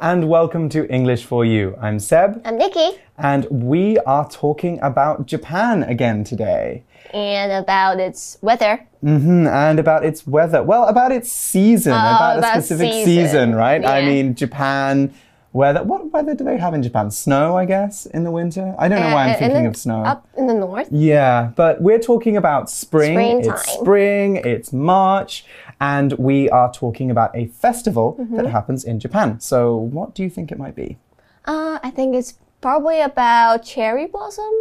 Hello and welcome to English for You. I'm Seb I'm Nikki. and we are talking about Japan again today. And about its weather. hmm and about its weather. Well, about its season, about a Oh, specific season. season, right? I mean, Japan. Weather. What weather do they have in Japan? Snow, I guess, in the winter. I don't know why I'm Uh, thinking then of snow. Up in the north. Yeah, but we're talking about spring. It's spring, it's March, and we are talking about a festival Mm-hmm. that happens in Japan. So, what do you think it might be? Uh, I think it's probably about cherry blossom.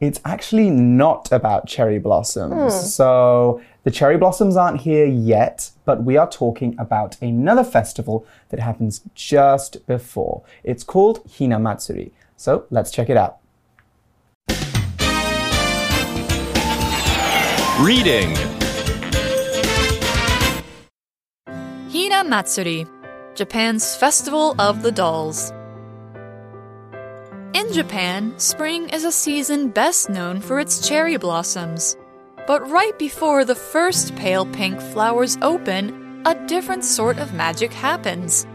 It's actually not about cherry blossoms. Hmm. So, the cherry blossoms aren't here yet, but we are talking about another festival that happens just before. It's called Hina Matsuri. So, let's check it out. Reading Hina Matsuri, Japan's Festival of the Dolls. In Japan, spring is a season best known for its cherry blossoms. But right before the first pale pink flowers open, a different sort of magic happens.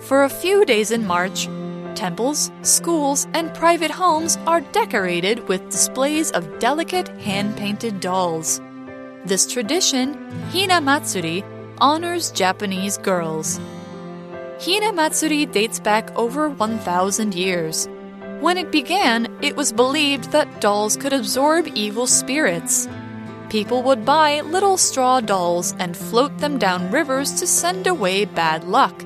For a few days in March, temples, schools, and private homes are decorated with displays of delicate hand painted dolls. This tradition, Hina Matsuri, honors Japanese girls. Hina Matsuri dates back over 1,000 years. When it began, it was believed that dolls could absorb evil spirits. People would buy little straw dolls and float them down rivers to send away bad luck.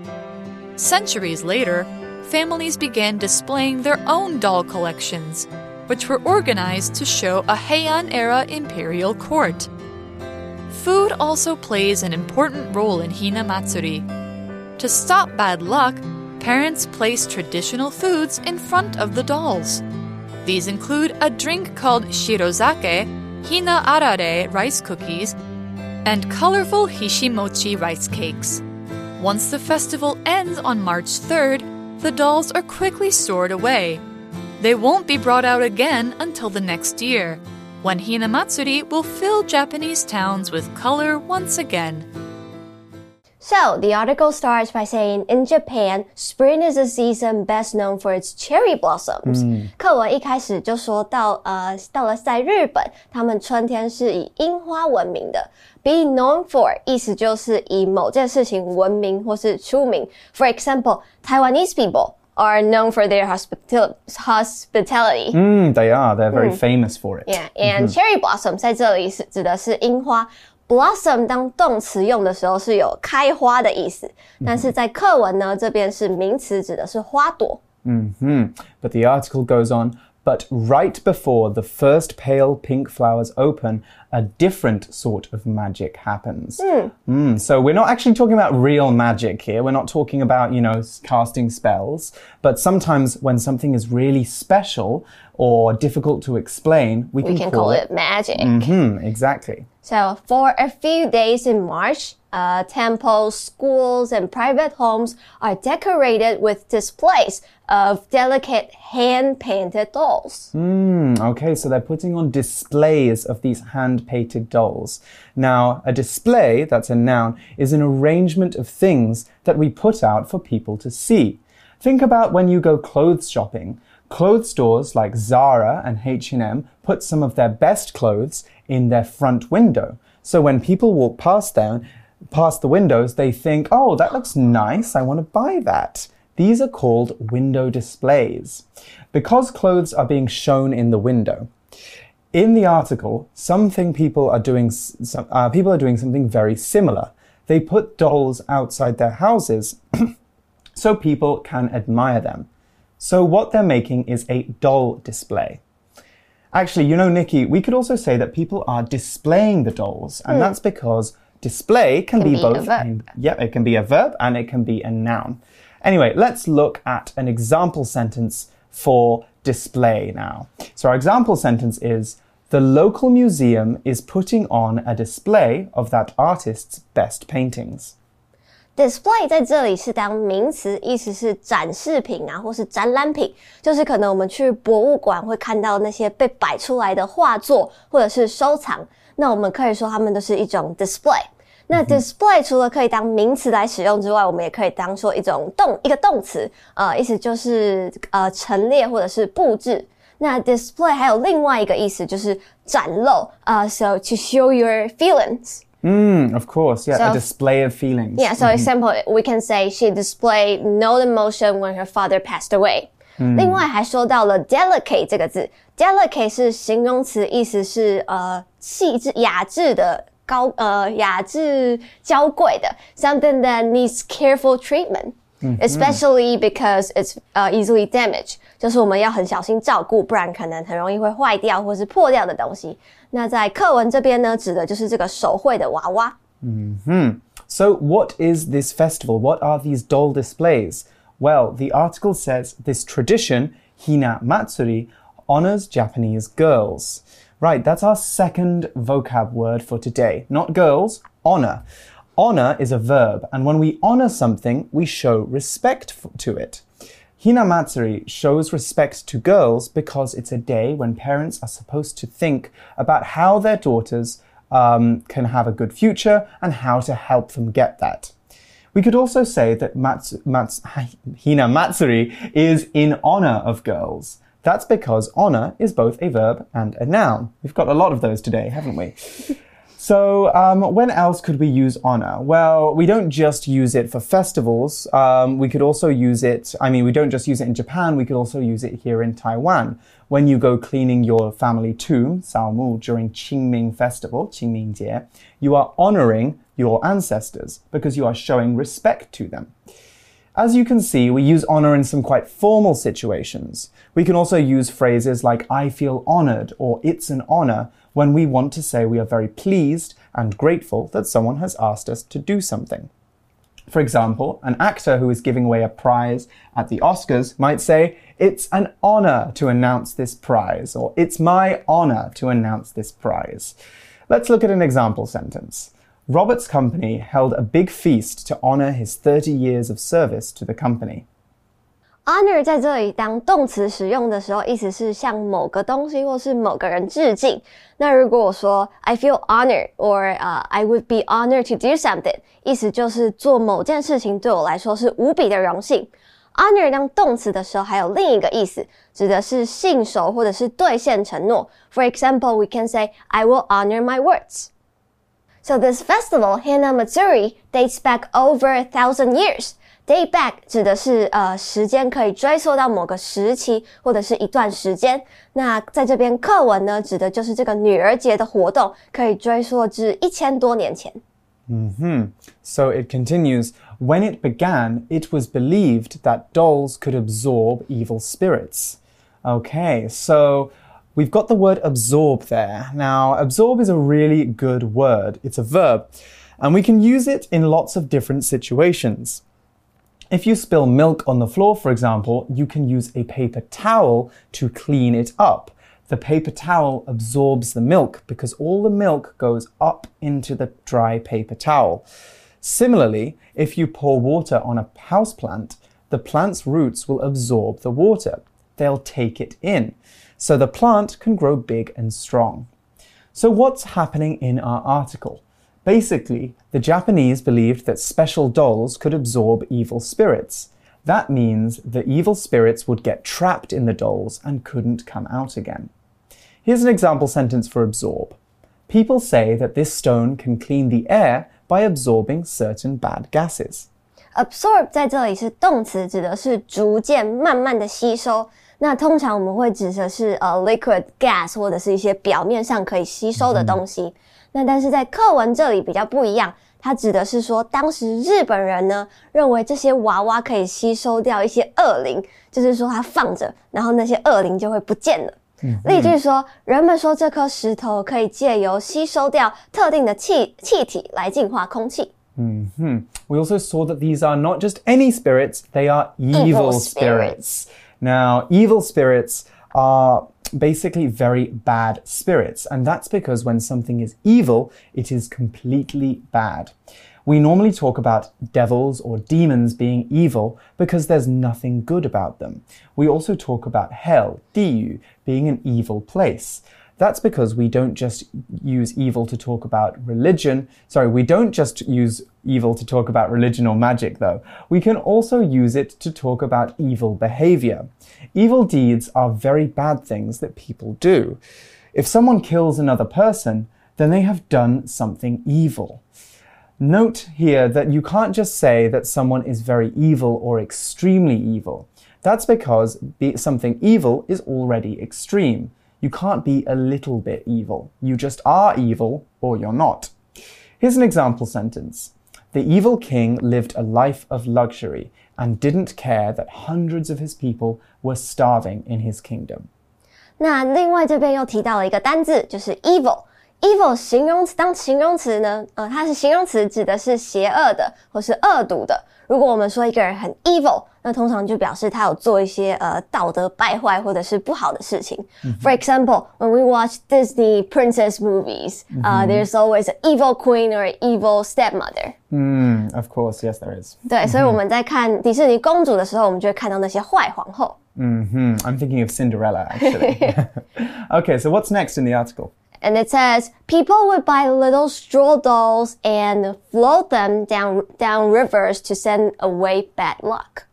Centuries later, families began displaying their own doll collections, which were organized to show a Heian era imperial court. Food also plays an important role in Hina Matsuri. To stop bad luck, parents place traditional foods in front of the dolls. These include a drink called shirozake, hina arare rice cookies, and colorful hishimochi rice cakes. Once the festival ends on March 3rd, the dolls are quickly stored away. They won't be brought out again until the next year, when Hina Matsuri will fill Japanese towns with color once again. So the article starts by saying, in Japan, spring is a season best known for its cherry blossoms. 课文一开始就说到，呃，到了在日本，他们春天是以樱花闻名的。Be known for 意思就是以某件事情闻名或是出名。For example, Taiwanese people are known for their hospital hospitality. Mm, they are. They're very famous for it. Yeah, and cherry blossom 在这里是指的是樱花。 Blossom 当动词用的时候是有开花的意思，但是在课文呢这边是名词，指的是花朵。嗯嗯 But the article goes on. But right before the first pale pink flowers open, a different sort of magic happens. Mm, so we're not actually talking about real magic here. We're not talking about, you know, casting spells. But sometimes when something is really special or difficult to explain, we, We can call it magic. Hmm, exactly. So for a few days in March, uh, temples, schools, and private homes are decorated with displays of delicate hand-painted dolls. Hmm, okay, so they're putting on displays of these hand painted dolls. Now, a display, that's a noun, is an arrangement of things that we put out for people to see. Think about when you go clothes shopping. Clothes stores like Zara and H&M put some of their best clothes in their front window. So when people walk past them, past the windows, they think, "Oh, that looks nice. I want to buy that." These are called window displays. Because clothes are being shown in the window, in the article, something people are doing, some, uh, people are doing something very similar. They put dolls outside their houses so people can admire them. So what they're making is a doll display. Actually, you know, Nikki, we could also say that people are displaying the dolls, and that's because display can, be, be a both. verb. yeah, it can be a verb and it can be a noun. Anyway, let's look at an example sentence for display now. So our example sentence is the local museum is putting on a display of that artist's best paintings. Display 在这里是当名词，意思是展示品啊，或是展览品，就是可能我们去博物馆会看到那些被摆出来的画作或者是收藏，那我们可以说它们都是一种 display。 那 display 除了可以当名词来使用之外，我们也可以当做一种动一个动词，呃，意思就是呃陈列或者是布置。那 display 还有另外一个意思就是展露，呃，so to show your feelings。Mm, of course, yeah, a display of feelings. Yeah, so example, we can say she displayed no emotion when her father passed away. 另外还说到了 delicate 这个字，delicate 是形容词，意思是呃细致、雅致的。高呃雅致娇贵的 something that needs careful treatment, especially because it's uh, easily damaged，就是我们要很小心照顾，不然可能很容易会坏掉或是破掉的东西。那在课文这边呢，指的就是这个手绘的娃娃。 So, what is this festival? What are these doll displays? Well, the article says this tradition, Hina Matsuri, honors Japanese girls. Right, that's our second vocab word for today. Not girls, honor. Honor is a verb, and when we honor something, we show respect to it. Hinamatsuri shows respect to girls because it's a day when parents are supposed to think about how their daughters um, can have a good future and how to help them get that. We could also say that Mats, Mats, Hina Matsuri is in honor of girls. That's because honor is both a verb and a noun. We've got a lot of those today, haven't we? So, um, when else could we use honor? Well, we don't just use it for festivals. Um, we could also use it, I mean, we don't just use it in Japan, we could also use it here in Taiwan. When you go cleaning your family tomb, Sao Mu, during Qingming Festival, Qingming Jie, you are honoring your ancestors because you are showing respect to them. As you can see, we use honor in some quite formal situations. We can also use phrases like I feel honored or it's an honor when we want to say we are very pleased and grateful that someone has asked us to do something. For example, an actor who is giving away a prize at the Oscars might say, It's an honor to announce this prize, or It's my honor to announce this prize. Let's look at an example sentence. Robert's company held a big feast to honor his 30 years of service to the company. honor 在这里当动词使用的时候，意思是向某个东西或是某个人致敬。那如果我说 I feel honored or 呃、I would be honored to do something，意思就是做某件事情对我来说是无比的荣幸。honor 当动词的时候，还有另一个意思，指的是信守或者是兑现承诺。For example, we can say I will honor my words. So this festival, Hana Matsuri, dates back over a thousand years. Date back 指的是呃时间可以追溯到某个时期或者是一段时间。那在这边课文呢，指的就是这个女儿节的活动，可以追溯至一千多年前。 So it continues When it began, it was believed that dolls could absorb evil spirits. Okay, so we've got the word absorb there. Now, absorb is a really good word, it's a verb, and we can use it in lots of different situations. If you spill milk on the floor, for example, you can use a paper towel to clean it up. The paper towel absorbs the milk because all the milk goes up into the dry paper towel. Similarly, if you pour water on a houseplant, the plant's roots will absorb the water. They'll take it in So the plant can grow big and strong. So, what's happening in our article? Basically, the Japanese believed that special dolls could absorb evil spirits. That means the evil spirits would get trapped in the dolls and couldn't come out again. Here's an example sentence for absorb. People say that this stone can clean the air by absorbing certain bad gases. absorb 在这里是动词，指的是逐渐、慢慢的吸收。 那通常我们会指的是呃 liquid gas 或者是一些表面上可以吸收的东西。那但是在课文这里比较不一样，它指的是说，当时日本人呢认为这些娃娃可以吸收掉一些恶灵，就是说它放着，然后那些恶灵就会不见了。例句说，人们说这颗石头可以借由吸收掉特定的气气体来净化空气。嗯哼 We also saw that these are not just any spirits, they are evil, Evil spirits. Now, evil spirits are basically very bad spirits, and that's because when something is evil, it is completely bad. We normally talk about devils or demons being evil because there's nothing good about them. We also talk about hell, 地狱, being an evil place. That's because we don't just use evil to talk about religion. Sorry, we don't just use evil to talk about religion or magic, though. We can also use it to talk about evil behavior. Evil deeds are very bad things that people do. If someone kills another person, then they have done something evil. Note here that you can't just say that someone is very evil or extremely evil. That's because something evil is already extreme. You can't be a little bit evil. You just are evil or you're not. Here's an example sentence. The evil king lived a life of luxury and didn't care that hundreds of his people were starving in his kingdom. 那另外这边又提到了一个单字，就是 evil。 evil 形容词当形容词呢，呃，它是形容词，指的是邪恶的或是恶毒的。如果我们说一个人很 evil，那通常就表示他有做一些呃道德败坏或者是不好的事情。For example, when we watch Disney princess movies, uh, there's always an evil queen or an evil stepmother. Mm, of course, yes, there is. 对，所以我们在看迪士尼公主的时候，我们就会看到那些坏皇后。Mm hmm. I'm thinking of Cinderella, actually. okay, so what's next in the article? And it says people would buy little straw dolls and float them down down rivers to send away bad luck.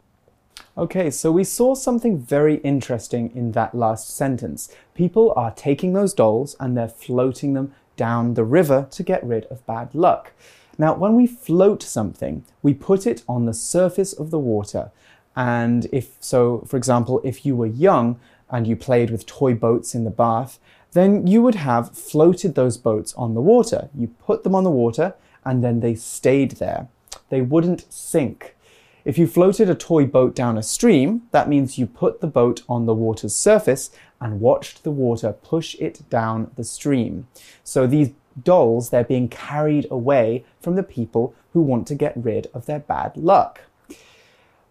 Okay, so we saw something very interesting in that last sentence. People are taking those dolls and they're floating them down the river to get rid of bad luck. Now, when we float something, we put it on the surface of the water. And if so, for example, if you were young and you played with toy boats in the bath, then you would have floated those boats on the water. You put them on the water and then they stayed there. They wouldn't sink. If you floated a toy boat down a stream, that means you put the boat on the water's surface and watched the water push it down the stream. So these dolls, they're being carried away from the people who want to get rid of their bad luck.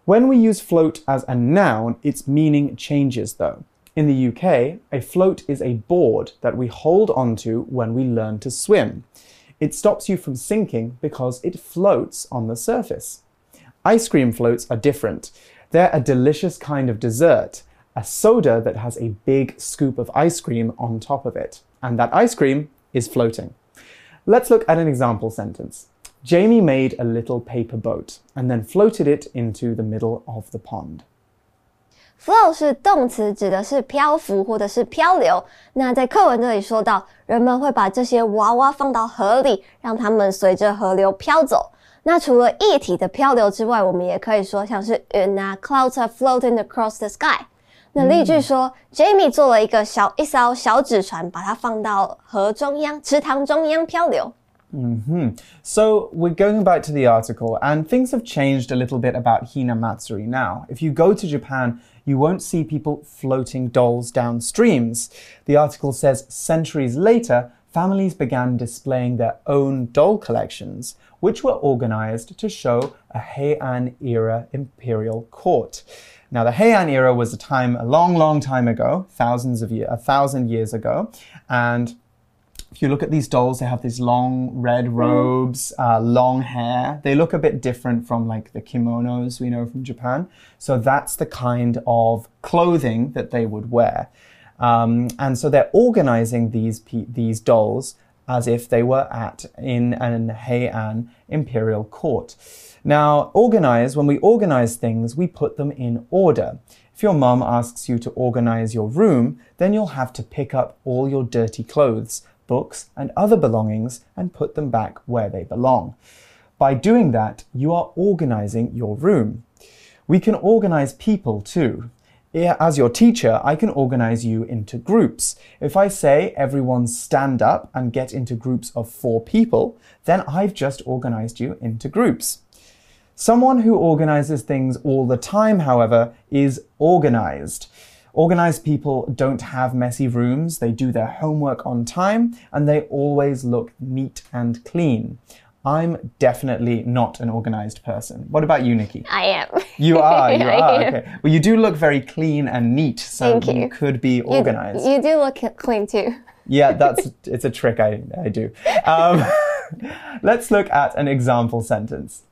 When we use float as a noun, its meaning changes though. In the UK, a float is a board that we hold onto when we learn to swim. It stops you from sinking because it floats on the surface. Ice cream floats are different. They're a delicious kind of dessert, a soda that has a big scoop of ice cream on top of it. And that ice cream is floating. Let's look at an example sentence. Jamie made a little paper boat and then floated it into the middle of the pond. Flow 是动词，指的是漂浮或者是漂流。那在课文这里说到，人们会把这些娃娃放到河里，让它们随着河流飘走。那除了液体的漂流之外，我们也可以说像是云啊，clouds are floating across the sky。那例句说，Jamie 做了一个小一艘小纸船，把它放到河中央、池塘中央漂流。Mm -hmm. So we're going back to the article, and things have changed a little bit about Hina Matsuri now. If you go to Japan, you won't see people floating dolls down streams. The article says centuries later, families began displaying their own doll collections, which were organized to show a Heian era imperial court. Now, the Heian era was a time a long, long time ago, thousands of years, a thousand years ago, and if you look at these dolls, they have these long red mm. robes, uh, long hair. They look a bit different from like the kimonos we know from Japan. So that's the kind of clothing that they would wear. Um, and so they're organizing these these dolls as if they were at in an Heian imperial court. Now, organize, when we organize things, we put them in order. If your mum asks you to organize your room, then you'll have to pick up all your dirty clothes books, and other belongings and put them back where they belong. By doing that, you are organizing your room. We can organize people too. As your teacher, I can organize you into groups. If I say everyone stand up and get into groups of four people, then I've just organized you into groups. Someone who organizes things all the time, however, is organized. Organized people don't have messy rooms, they do their homework on time, and they always look neat and clean. I'm definitely not an organized person. What about you, Nikki? I am. You are, you are. Okay. Well, you do look very clean and neat, so you. you. could be organized. You, you, do look clean too. Yeah, that's it's a trick I, I do. Um, let's look at an example sentence.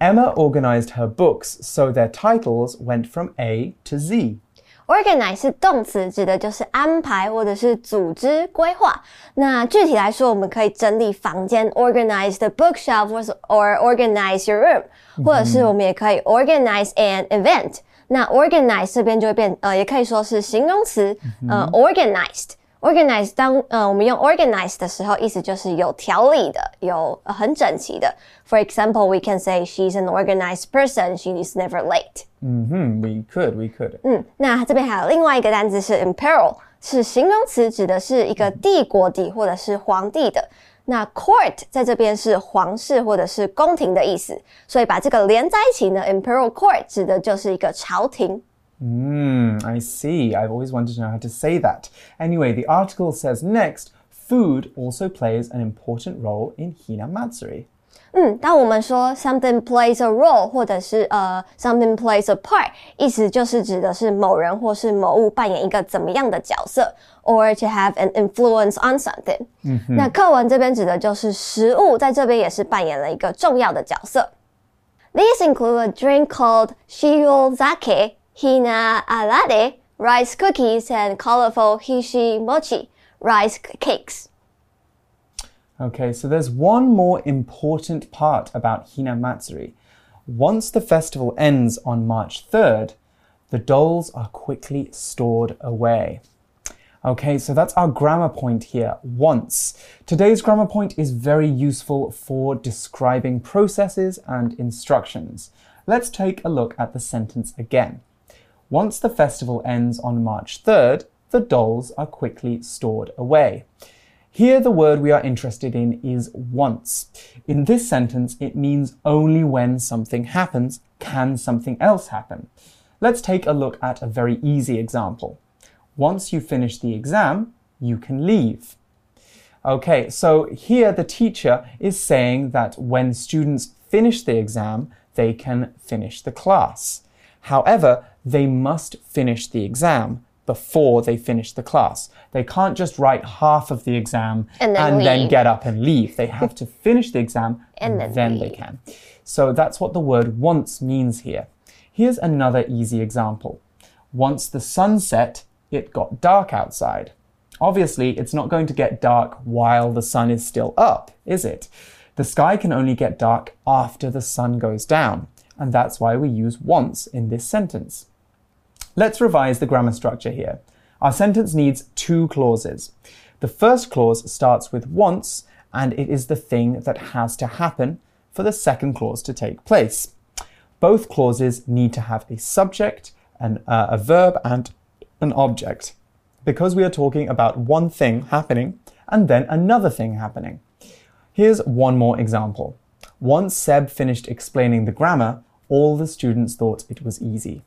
Emma organized her books so their titles went from A to Z. Organize 是动词，指的就是安排或者是组织规划。那具体来说，我们可以整理房间，organize the bookshelf or organize your room，、或者是我们也可以 organize an event。那 organize 这边就会变，呃，也可以说是形容词，呃，organized。Organize 当呃我们用 organize 的时候，意思就是有条理的，有、呃、很整齐的。For example, we can say she's an organized person. She is never late. 嗯哼 We could, we could. 嗯，那这边还有另外一个单词是 imperial，是形容词，指的是一个帝国的或者是皇帝的。那 court 在这边是皇室或者是宫廷的意思，所以把这个连在一起呢，imperial court 指的就是一个朝廷。Hmm, I see. I've always wanted to know how to say that. Anyway, the article says next, food also plays an important role in Hina Matsuri. 嗯，当我们说 something plays a role，或者是呃 something plays a part，意思就是指的是某人或是某物扮演一个怎么样的角色，or to have an influence on something。嗯，那课文这边指的就是食物，在这边也是扮演了一个重要的角色。These include a drink called shiozake, hina arare, rice cookies, and colorful hishi mochi, rice cakes. Okay, so there's one more important part about Hina Matsuri. Once the festival ends on March 3rd, the dolls are quickly stored away. Okay, so that's our grammar point here, once. Today's grammar point is very useful for describing processes and instructions. Let's take a look at the sentence again. Once the festival ends on March 3rd, the dolls are quickly stored away. Here, the word we are interested in is once. In this sentence, it means only when something happens can something else happen. Let's take a look at a very easy example. Once you finish the exam, you can leave. Okay, so here the teacher is saying that when students finish the exam, they can finish the class. However, they must finish the exam before they finish the class. They can't just write half of the exam And then leave. get up and leave. They have to finish the exam And then they can. So that's what the word once means here. Here's another easy example. Once the sun set, it got dark outside. Obviously, it's not going to get dark while the sun is still up, is it? The sky can only get dark after the sun goes down, and that's why we use once in this sentence. Let's revise the grammar structure here. Our sentence needs two clauses. The first clause starts with once, and it is the thing that has to happen for the second clause to take place. Both clauses need to have a subject, an, uh, a verb, and an object because we are talking about one thing happening and then another thing happening. Here's one more example. Once Seb finished explaining the grammar, all the students thought it was easy.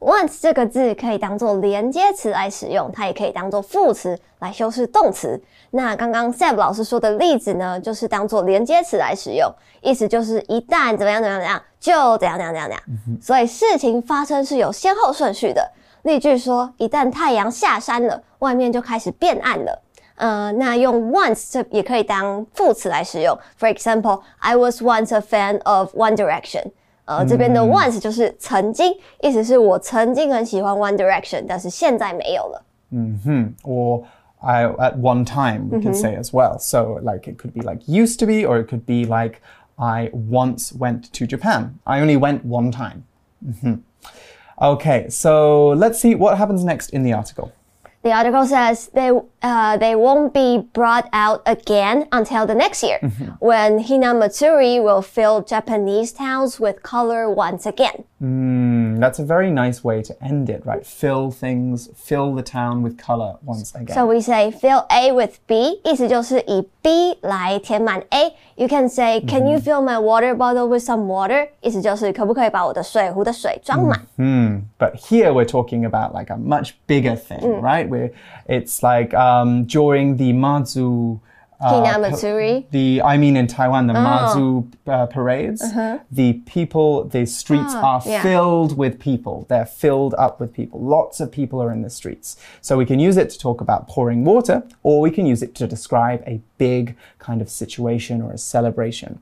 Once 这个字可以当做连接词来使用，它也可以当做副词来修饰动词。那刚刚 Seb 老师说的例子呢，就是当做连接词来使用，意思就是一旦怎么样怎么样怎么样，就怎样怎样怎样怎样。所以事情发生是有先后顺序的。例句说，一旦太阳下山了，外面就开始变暗了。呃，那用 once 这也可以当副词来使用。For example, I was once a fan of One Direction. 呃，这边的 once 就是曾经，意思是我曾经很喜欢 One Direction，但是现在没有了。 Or I, at one time, we could say as well. So, like, it could be like used to be, or it could be like I once went to Japan. I only went one time. Mhm. Okay, so let's see what happens next in the article. The article says they uh, they won't be brought out again until the next year, when Hinamatsuri will fill Japanese towns with color once again. Mm, that's a very nice way to end it, right? Fill things, fill the town with color once again. So we say fill A with B，意思就是以 B 来填满 A。You can say, Can you fill my water bottle with some water？意思就是可不可以把我的水壶的水装满？ Hmm. But here we're talking about like a much bigger thing, right? Where it's like um, during the Mazu. uh, Hinamatsuri. the I mean in Taiwan the Mazu uh, parades, the people, the streets are yeah. filled with people. They're filled up with people. Lots of people are in the streets. So we can use it to talk about pouring water, or we can use it to describe a big kind of situation or a celebration.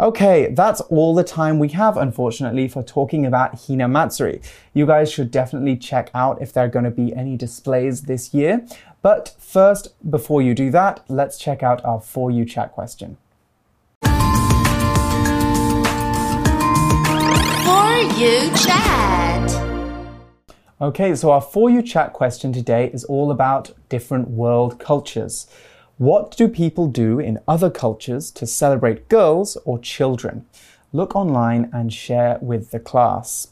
Okay, that's all the time we have, unfortunately, for talking about Hinamatsuri. You guys should definitely check out if there are going to be any displays this year. But first, before you do that, let's check out our For You chat question. For You chat. Okay, so our For You chat question today is all about different world cultures. What do people do in other cultures to celebrate girls or children? Look online and share with the class.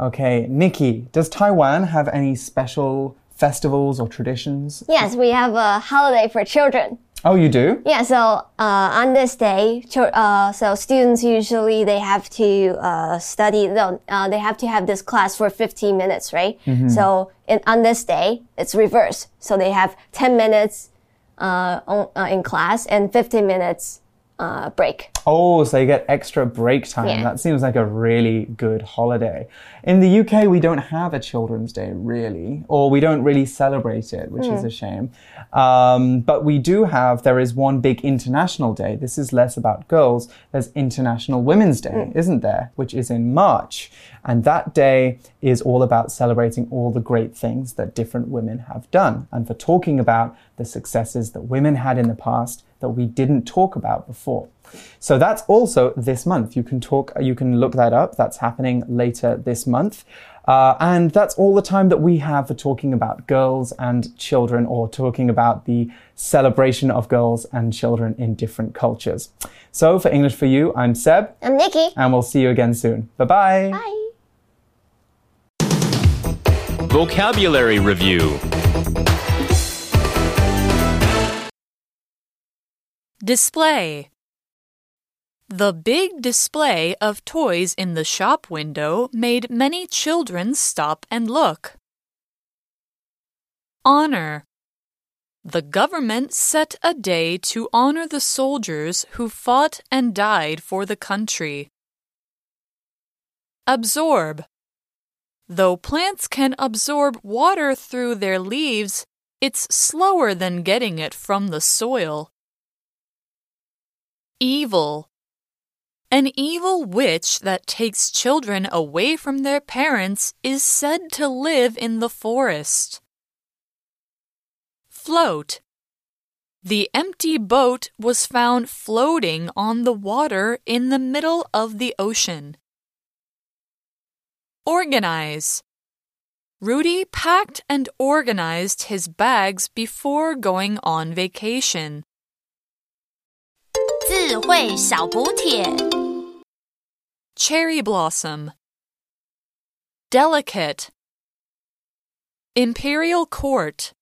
Okay, Nikki, does Taiwan have any special festivals or traditions? Yes, we have a holiday for children. Oh, you do? Yeah, so uh, on this day, uh, so students usually they have to uh, study. No, uh, they have to have this class for 15 minutes, right? Mm -hmm. So in, on this day, it's reverse. So they have 10 minutes uh, uh, in class and 15 minutes uh, break. Oh, so you get extra break time. Yeah. That seems like a really good holiday. In the UK, we don't have a Children's Day really, or we don't really celebrate it, which mm. is hmm. a shame. Um, but we do have, there is one big international day. This is less about girls. There's International Women's Day, mm. isn't there? Which is in March. And that day is all about celebrating all the great things that different women have done and for talking about the successes that women had in the past that we didn't talk about before. So that's also this month. You can talk, you can look that up. That's happening later this month. Uh, and that's all the time that we have for talking about girls and children or talking about the celebration of girls and children in different cultures. So for English for You, I'm Seb. I'm Nikki. And we'll see you again soon. Bye-bye. Bye. Vocabulary Review Display The big display of toys in the shop window made many children stop and look. Honor The government set a day to honor the soldiers who fought and died for the country. Absorb Though plants can absorb water through their leaves, it's slower than getting it from the soil. Evil. An evil witch that takes children away from their parents is said to live in the forest. Float. The empty boat was found floating on the water in the middle of the ocean. Organize. Rudy packed and organized his bags before going on vacation. 智慧小补帖 Cherry blossom Delicate Imperial court